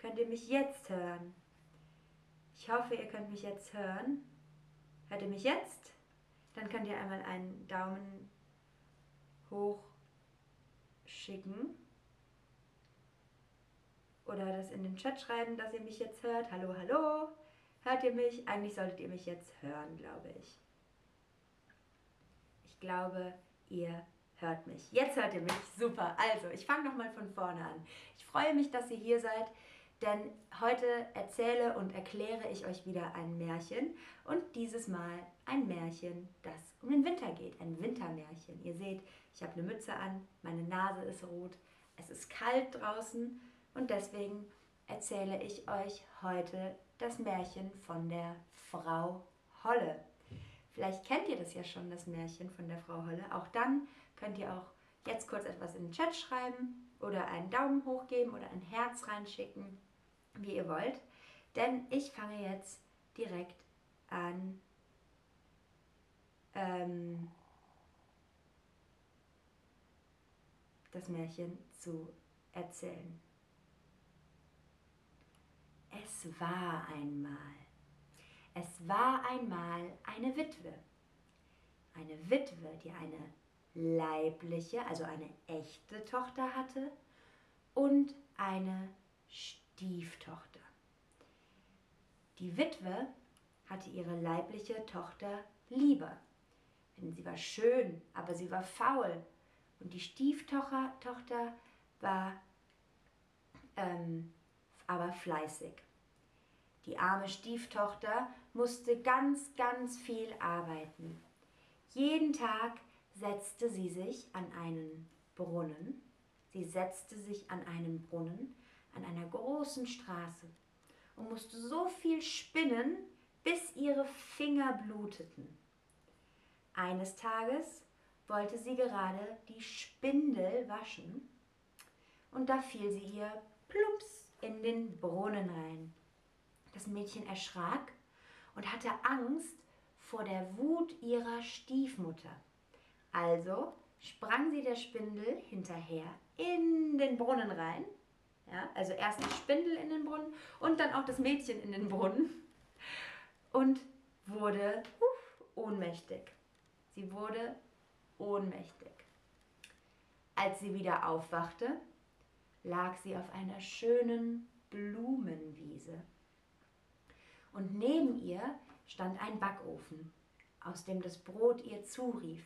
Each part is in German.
Könnt ihr mich jetzt hören? Ich hoffe, ihr könnt mich jetzt hören. Hört ihr mich jetzt? Dann könnt ihr einmal einen Daumen hoch schicken. Oder das in den Chat schreiben, dass ihr mich jetzt hört. Hallo, hallo. Hört ihr mich? Eigentlich solltet ihr mich jetzt hören, glaube ich. Ich glaube, ihr hört mich. Jetzt hört ihr mich. Super. Also, ich fange nochmal von vorne an. Ich freue mich, dass ihr hier seid, denn heute erzähle und erkläre ich euch wieder ein Märchen und dieses Mal ein Märchen, das um den Winter geht. Ein Wintermärchen. Ihr seht, ich habe eine Mütze an, meine Nase ist rot, es ist kalt draußen und deswegen erzähle ich euch heute das Märchen von der Frau Holle. Vielleicht kennt ihr das ja schon, das Märchen von der Frau Holle. Auch dann könnt ihr auch jetzt kurz etwas in den Chat schreiben oder einen Daumen hoch geben oder ein Herz reinschicken, wie ihr wollt. Denn ich fange jetzt direkt an, ähm, das Märchen zu erzählen. Es war einmal. Es war einmal eine Witwe. Eine Witwe, die eine leibliche, also eine echte Tochter hatte und eine Stieftochter. Die Witwe hatte ihre leibliche Tochter lieber, denn sie war schön, aber sie war faul. Und die Stieftochter Tochter war ähm, aber fleißig. Die arme Stieftochter musste ganz, ganz viel arbeiten. Jeden Tag setzte sie sich an einen Brunnen. Sie setzte sich an einen Brunnen an einer großen Straße und musste so viel spinnen, bis ihre Finger bluteten. Eines Tages wollte sie gerade die Spindel waschen und da fiel sie ihr plumps in den Brunnen rein. Das Mädchen erschrak und hatte Angst vor der Wut ihrer Stiefmutter. Also sprang sie der Spindel hinterher in den Brunnen rein. Ja, also erst die Spindel in den Brunnen und dann auch das Mädchen in den Brunnen und wurde uh, ohnmächtig. Sie wurde ohnmächtig. Als sie wieder aufwachte, lag sie auf einer schönen Blumenwiese. Und neben ihr stand ein Backofen, aus dem das Brot ihr zurief.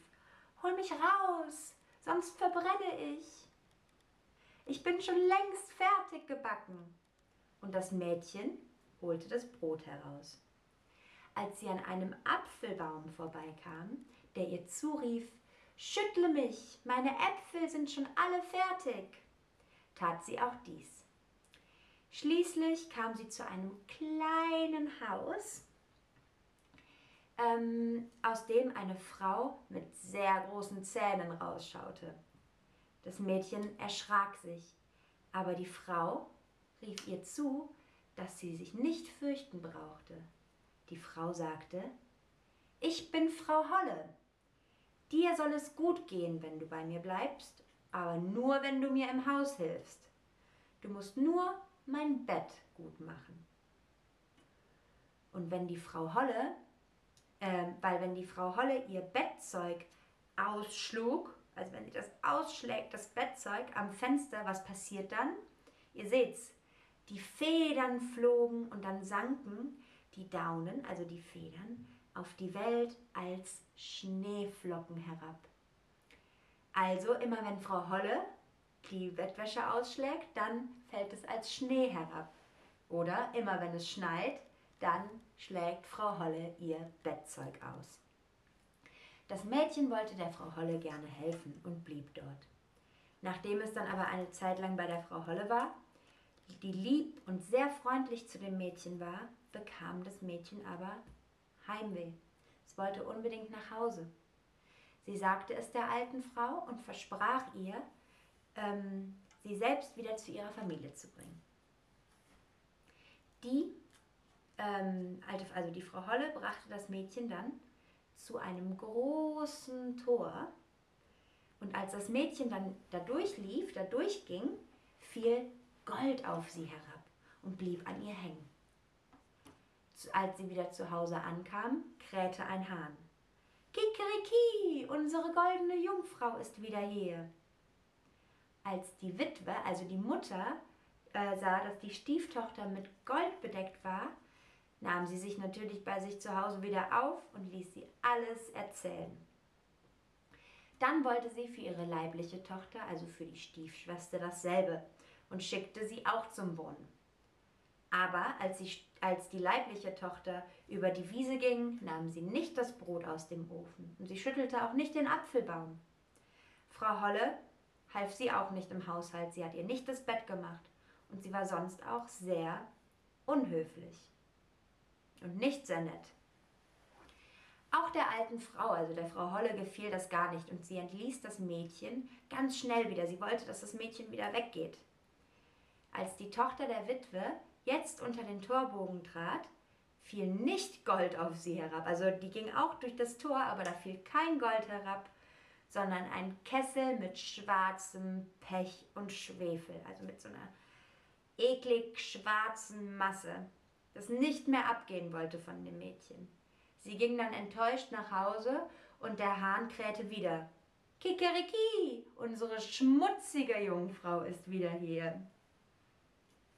Hol mich raus, sonst verbrenne ich. Ich bin schon längst fertig gebacken. Und das Mädchen holte das Brot heraus. Als sie an einem Apfelbaum vorbeikam, der ihr zurief, Schüttle mich, meine Äpfel sind schon alle fertig tat sie auch dies. Schließlich kam sie zu einem kleinen Haus, ähm, aus dem eine Frau mit sehr großen Zähnen rausschaute. Das Mädchen erschrak sich, aber die Frau rief ihr zu, dass sie sich nicht fürchten brauchte. Die Frau sagte, ich bin Frau Holle. Dir soll es gut gehen, wenn du bei mir bleibst aber nur wenn du mir im Haus hilfst. Du musst nur mein Bett gut machen. Und wenn die Frau Holle, äh, weil wenn die Frau Holle ihr Bettzeug ausschlug, also wenn sie das ausschlägt, das Bettzeug am Fenster, was passiert dann? Ihr seht's, die Federn flogen und dann sanken die Daunen, also die Federn, auf die Welt als Schneeflocken herab. Also immer wenn Frau Holle die Bettwäsche ausschlägt, dann fällt es als Schnee herab. Oder immer wenn es schneit, dann schlägt Frau Holle ihr Bettzeug aus. Das Mädchen wollte der Frau Holle gerne helfen und blieb dort. Nachdem es dann aber eine Zeit lang bei der Frau Holle war, die lieb und sehr freundlich zu dem Mädchen war, bekam das Mädchen aber Heimweh. Es wollte unbedingt nach Hause. Sie sagte es der alten Frau und versprach ihr, ähm, sie selbst wieder zu ihrer Familie zu bringen. Die ähm, also die Frau Holle brachte das Mädchen dann zu einem großen Tor. Und als das Mädchen dann da durchlief, da durchging, fiel Gold auf sie herab. und blieb an ihr hängen. Als sie wieder zu Hause ankam, krähte ein Hahn. Kikeriki, unsere goldene Jungfrau ist wieder hier. Als die Witwe, also die Mutter, äh, sah, dass die Stieftochter mit Gold bedeckt war, nahm sie sich natürlich bei sich zu Hause wieder auf und ließ sie alles erzählen. Dann wollte sie für ihre leibliche Tochter, also für die Stiefschwester, dasselbe und schickte sie auch zum Brunnen. Aber als, sie, als die leibliche Tochter über die Wiese ging, nahm sie nicht das Brot aus dem Ofen und sie schüttelte auch nicht den Apfelbaum. Frau Holle half sie auch nicht im Haushalt, sie hat ihr nicht das Bett gemacht und sie war sonst auch sehr unhöflich und nicht sehr nett. Auch der alten Frau, also der Frau Holle, gefiel das gar nicht und sie entließ das Mädchen ganz schnell wieder. Sie wollte, dass das Mädchen wieder weggeht. Als die Tochter der Witwe jetzt unter den Torbogen trat, fiel nicht Gold auf sie herab. Also die ging auch durch das Tor, aber da fiel kein Gold herab, sondern ein Kessel mit schwarzem Pech und Schwefel, also mit so einer eklig schwarzen Masse, das nicht mehr abgehen wollte von dem Mädchen. Sie ging dann enttäuscht nach Hause und der Hahn krähte wieder. Kikeriki, unsere schmutzige Jungfrau ist wieder hier.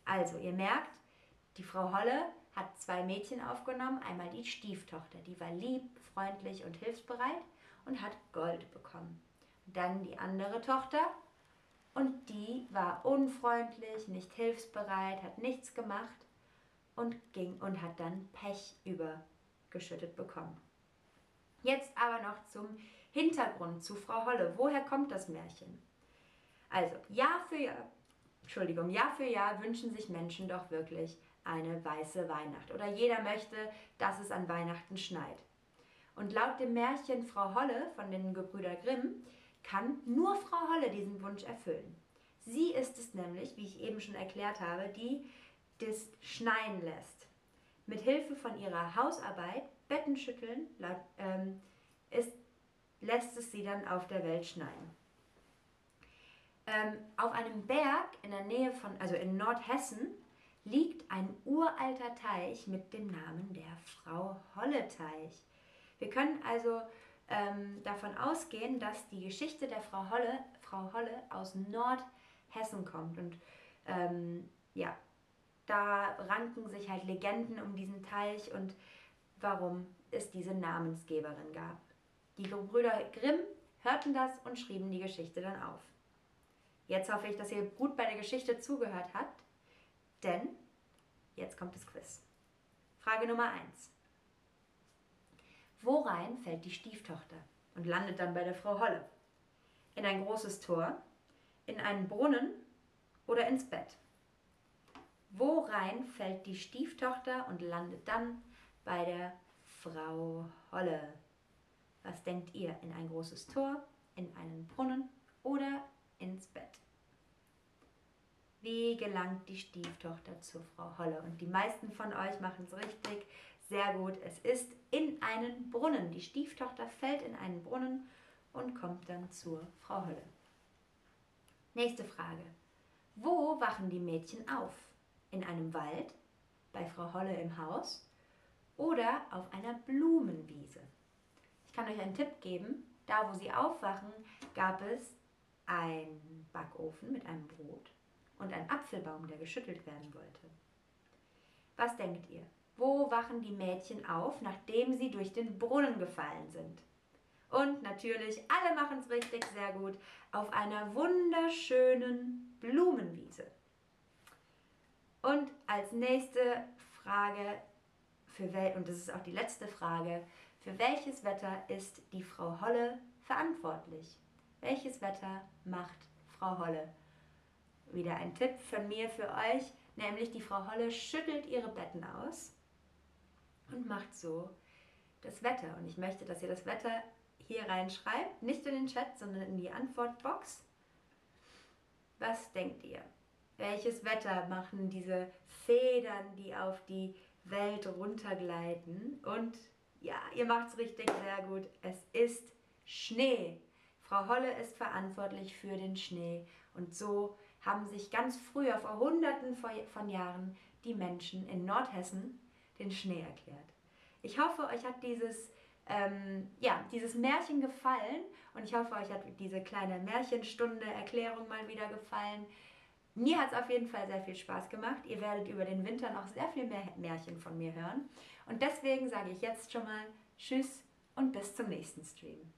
Also, ihr merkt, die Frau Holle hat zwei Mädchen aufgenommen. Einmal die Stieftochter, die war lieb, freundlich und hilfsbereit und hat Gold bekommen. Dann die andere Tochter und die war unfreundlich, nicht hilfsbereit, hat nichts gemacht und ging und hat dann Pech übergeschüttet bekommen. Jetzt aber noch zum Hintergrund zu Frau Holle. Woher kommt das Märchen? Also, Jahr für Jahr Entschuldigung, Jahr für Jahr wünschen sich Menschen doch wirklich eine weiße Weihnacht. Oder jeder möchte, dass es an Weihnachten schneit. Und laut dem Märchen Frau Holle von den Gebrüder Grimm kann nur Frau Holle diesen Wunsch erfüllen. Sie ist es nämlich, wie ich eben schon erklärt habe, die das schneien lässt. Mit Hilfe von ihrer Hausarbeit, Bettenschütteln, ähm, ist, lässt es sie dann auf der Welt schneien. Ähm, auf einem Berg in der Nähe von, also in Nordhessen, liegt ein uralter Teich mit dem Namen der Frau Holle Teich. Wir können also ähm, davon ausgehen, dass die Geschichte der Frau Holle, Frau Holle aus Nordhessen kommt. Und ähm, ja, da ranken sich halt Legenden um diesen Teich und warum es diese Namensgeberin gab. Die Brüder Grimm hörten das und schrieben die Geschichte dann auf. Jetzt hoffe ich, dass ihr gut bei der Geschichte zugehört habt, denn jetzt kommt das Quiz. Frage Nummer 1. Worein fällt die Stieftochter und landet dann bei der Frau Holle? In ein großes Tor, in einen Brunnen oder ins Bett? Worein fällt die Stieftochter und landet dann bei der Frau Holle? Was denkt ihr? In ein großes Tor, in einen Brunnen oder ins Bett. Wie gelangt die Stieftochter zur Frau Holle? Und die meisten von euch machen es richtig, sehr gut. Es ist in einen Brunnen. Die Stieftochter fällt in einen Brunnen und kommt dann zur Frau Holle. Nächste Frage. Wo wachen die Mädchen auf? In einem Wald, bei Frau Holle im Haus oder auf einer Blumenwiese? Ich kann euch einen Tipp geben. Da, wo sie aufwachen, gab es ein Backofen mit einem Brot und ein Apfelbaum, der geschüttelt werden wollte. Was denkt ihr? Wo wachen die Mädchen auf, nachdem sie durch den Brunnen gefallen sind? Und natürlich, alle machen es richtig sehr gut, auf einer wunderschönen Blumenwiese. Und als nächste Frage, für wel und das ist auch die letzte Frage, für welches Wetter ist die Frau Holle verantwortlich? Welches Wetter macht Frau Holle? Wieder ein Tipp von mir für euch, nämlich die Frau Holle schüttelt ihre Betten aus und macht so das Wetter. Und ich möchte, dass ihr das Wetter hier reinschreibt, nicht in den Chat, sondern in die Antwortbox. Was denkt ihr? Welches Wetter machen diese Federn, die auf die Welt runtergleiten? Und ja, ihr macht es richtig sehr gut. Es ist Schnee. Frau Holle ist verantwortlich für den Schnee und so haben sich ganz früher, vor Hunderten von Jahren, die Menschen in Nordhessen den Schnee erklärt. Ich hoffe, euch hat dieses, ähm, ja, dieses Märchen gefallen und ich hoffe, euch hat diese kleine Märchenstunde Erklärung mal wieder gefallen. Mir hat es auf jeden Fall sehr viel Spaß gemacht. Ihr werdet über den Winter noch sehr viel mehr Märchen von mir hören. Und deswegen sage ich jetzt schon mal Tschüss und bis zum nächsten Stream.